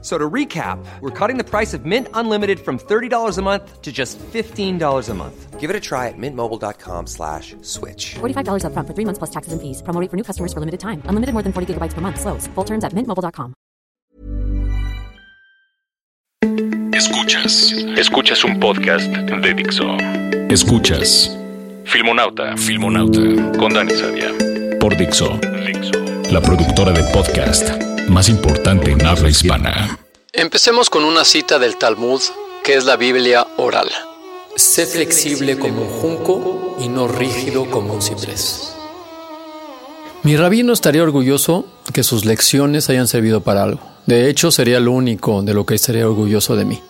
So to recap, we're cutting the price of Mint Unlimited from $30 a month to just $15 a month. Give it a try at mintmobile.com slash switch. $45 upfront for three months plus taxes and fees. Promo rate for new customers for limited time. Unlimited more than 40 gigabytes per month. Slows. Full terms at mintmobile.com. Escuchas. Escuchas un podcast de Dixo. Escuchas. Filmonauta. Filmonauta. Con Dani Sadia. Por Dixo. Dixo. La productora de podcast más importante en habla hispana. Empecemos con una cita del Talmud, que es la Biblia oral. Sé flexible como un junco y no rígido como un ciprés. Mi rabino estaría orgulloso que sus lecciones hayan servido para algo. De hecho, sería lo único de lo que estaría orgulloso de mí.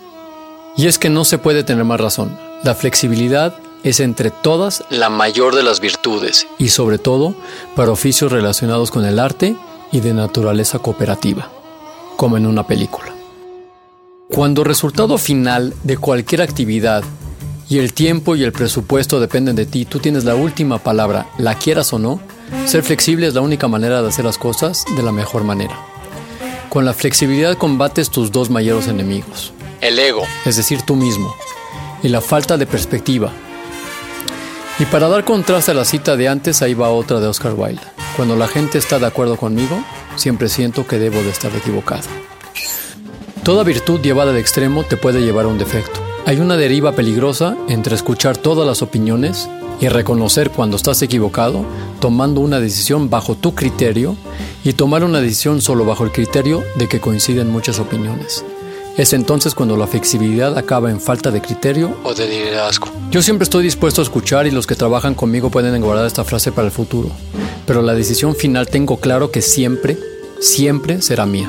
Y es que no se puede tener más razón. La flexibilidad es entre todas la mayor de las virtudes y sobre todo para oficios relacionados con el arte y de naturaleza cooperativa, como en una película. Cuando el resultado final de cualquier actividad y el tiempo y el presupuesto dependen de ti, tú tienes la última palabra, la quieras o no, ser flexible es la única manera de hacer las cosas de la mejor manera. Con la flexibilidad combates tus dos mayores enemigos. El ego, es decir, tú mismo, y la falta de perspectiva. Y para dar contraste a la cita de antes, ahí va otra de Oscar Wilde. Cuando la gente está de acuerdo conmigo, siempre siento que debo de estar equivocado. Toda virtud llevada al extremo te puede llevar a un defecto. Hay una deriva peligrosa entre escuchar todas las opiniones y reconocer cuando estás equivocado, tomando una decisión bajo tu criterio y tomar una decisión solo bajo el criterio de que coinciden muchas opiniones. Es entonces cuando la flexibilidad acaba en falta de criterio o de liderazgo. Yo siempre estoy dispuesto a escuchar y los que trabajan conmigo pueden guardar esta frase para el futuro. Pero la decisión final tengo claro que siempre, siempre será mía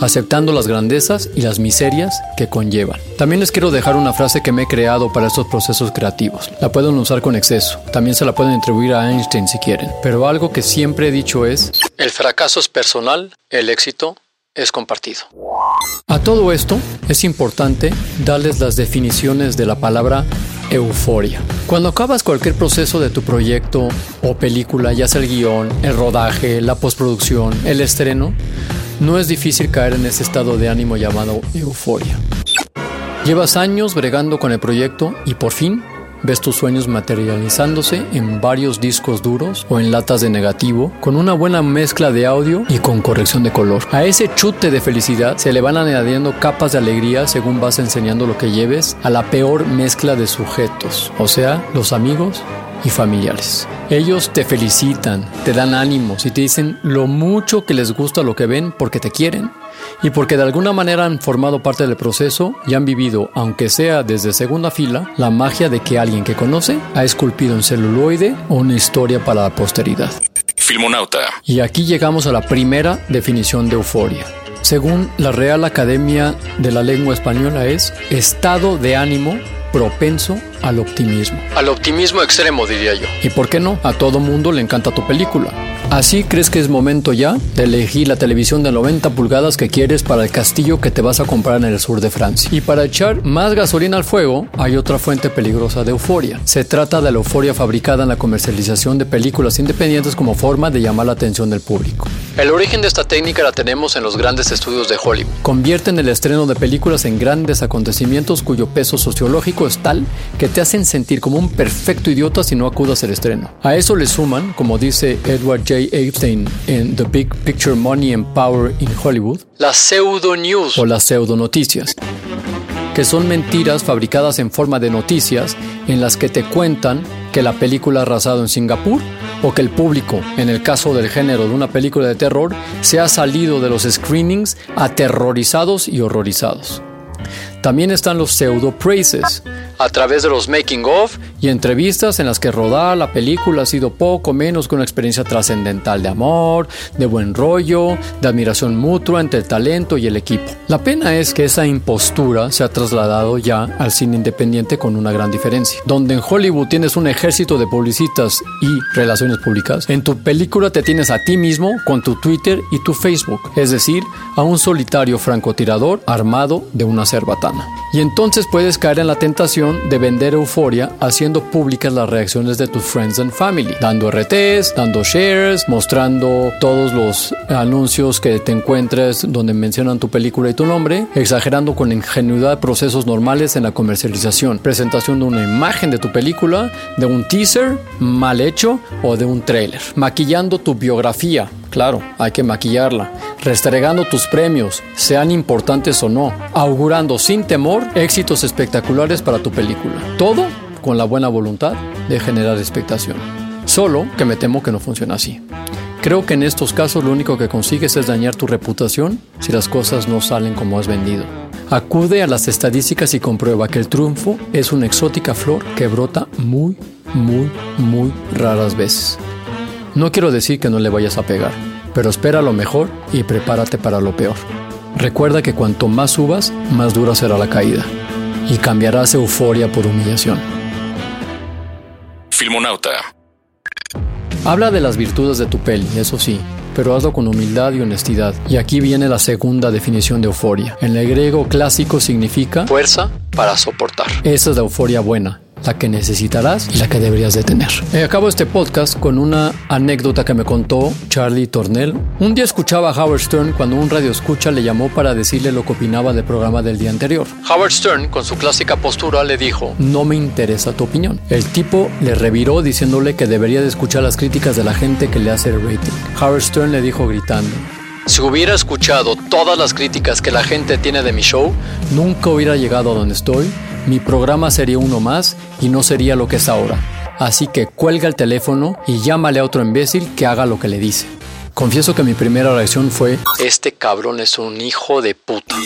aceptando las grandezas y las miserias que conllevan. También les quiero dejar una frase que me he creado para estos procesos creativos. La pueden usar con exceso, también se la pueden atribuir a Einstein si quieren, pero algo que siempre he dicho es, el fracaso es personal, el éxito es compartido. A todo esto es importante darles las definiciones de la palabra euforia. Cuando acabas cualquier proceso de tu proyecto o película, ya sea el guion, el rodaje, la postproducción, el estreno, no es difícil caer en ese estado de ánimo llamado euforia. Llevas años bregando con el proyecto y por fin ves tus sueños materializándose en varios discos duros o en latas de negativo, con una buena mezcla de audio y con corrección de color. A ese chute de felicidad se le van añadiendo capas de alegría según vas enseñando lo que lleves a la peor mezcla de sujetos, o sea, los amigos y familiares. Ellos te felicitan, te dan ánimos y te dicen lo mucho que les gusta lo que ven porque te quieren y porque de alguna manera han formado parte del proceso y han vivido, aunque sea desde segunda fila, la magia de que alguien que conoce ha esculpido en celuloide una historia para la posteridad. Filmonauta. Y aquí llegamos a la primera definición de euforia. Según la Real Academia de la Lengua Española es estado de ánimo propenso al optimismo. Al optimismo extremo, diría yo. ¿Y por qué no? A todo mundo le encanta tu película. ¿Así crees que es momento ya de elegir la televisión de 90 pulgadas que quieres para el castillo que te vas a comprar en el sur de Francia? Y para echar más gasolina al fuego, hay otra fuente peligrosa de euforia. Se trata de la euforia fabricada en la comercialización de películas independientes como forma de llamar la atención del público. El origen de esta técnica la tenemos en los grandes estudios de Hollywood. Convierten el estreno de películas en grandes acontecimientos cuyo peso sociológico tal que te hacen sentir como un perfecto idiota si no acudas al estreno. A eso le suman, como dice Edward J. Epstein en The Big Picture Money and Power in Hollywood, las pseudo news o las pseudo noticias, que son mentiras fabricadas en forma de noticias en las que te cuentan que la película ha arrasado en Singapur o que el público, en el caso del género de una película de terror, se ha salido de los screenings aterrorizados y horrorizados. También están los pseudo praises, a través de los making of y entrevistas en las que rodar la película ha sido poco menos que una experiencia trascendental de amor, de buen rollo, de admiración mutua entre el talento y el equipo. La pena es que esa impostura se ha trasladado ya al cine independiente con una gran diferencia. Donde en Hollywood tienes un ejército de publicistas y relaciones públicas, en tu película te tienes a ti mismo con tu Twitter y tu Facebook, es decir, a un solitario francotirador armado de una cerbatana. Y entonces puedes caer en la tentación de vender euforia haciendo públicas las reacciones de tus friends and family, dando RTs, dando shares, mostrando todos los anuncios que te encuentres donde mencionan tu película y tu nombre, exagerando con ingenuidad procesos normales en la comercialización, presentación de una imagen de tu película, de un teaser mal hecho o de un trailer, maquillando tu biografía, Claro, hay que maquillarla, restregando tus premios, sean importantes o no, augurando sin temor éxitos espectaculares para tu película. Todo con la buena voluntad de generar expectación. Solo que me temo que no funciona así. Creo que en estos casos lo único que consigues es dañar tu reputación si las cosas no salen como has vendido. Acude a las estadísticas y comprueba que el triunfo es una exótica flor que brota muy, muy, muy raras veces. No quiero decir que no le vayas a pegar, pero espera lo mejor y prepárate para lo peor. Recuerda que cuanto más subas, más dura será la caída y cambiarás euforia por humillación. Filmonauta. Habla de las virtudes de tu peli, eso sí, pero hazlo con humildad y honestidad. Y aquí viene la segunda definición de euforia. En el griego clásico significa fuerza para soportar. Esa es la euforia buena la que necesitarás y la que deberías de tener. Eh, acabo este podcast con una anécdota que me contó Charlie Tornell. Un día escuchaba a Howard Stern cuando un radio escucha le llamó para decirle lo que opinaba del programa del día anterior. Howard Stern, con su clásica postura, le dijo, no me interesa tu opinión. El tipo le reviró diciéndole que debería de escuchar las críticas de la gente que le hace el rating. Howard Stern le dijo gritando, si hubiera escuchado todas las críticas que la gente tiene de mi show, nunca hubiera llegado a donde estoy mi programa sería uno más y no sería lo que es ahora. Así que cuelga el teléfono y llámale a otro imbécil que haga lo que le dice. Confieso que mi primera reacción fue Este cabrón es un hijo de puta.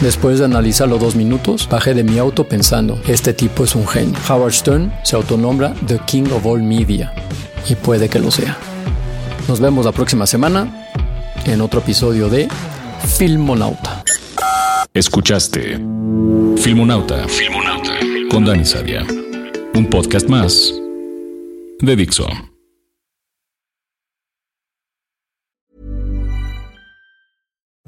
Después de analizarlo dos minutos, bajé de mi auto pensando, este tipo es un genio. Howard Stern se autonombra The King of All Media. Y puede que lo sea. Nos vemos la próxima semana en otro episodio de Filmonauta. Escuchaste Filmonauta. Filmonauta. Con Dani Sadia. Un podcast más de Dixo.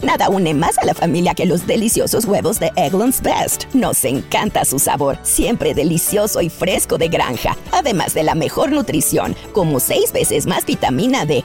Nada une más a la familia que los deliciosos huevos de Eggland's Best. Nos encanta su sabor, siempre delicioso y fresco de granja, además de la mejor nutrición, como 6 veces más vitamina D,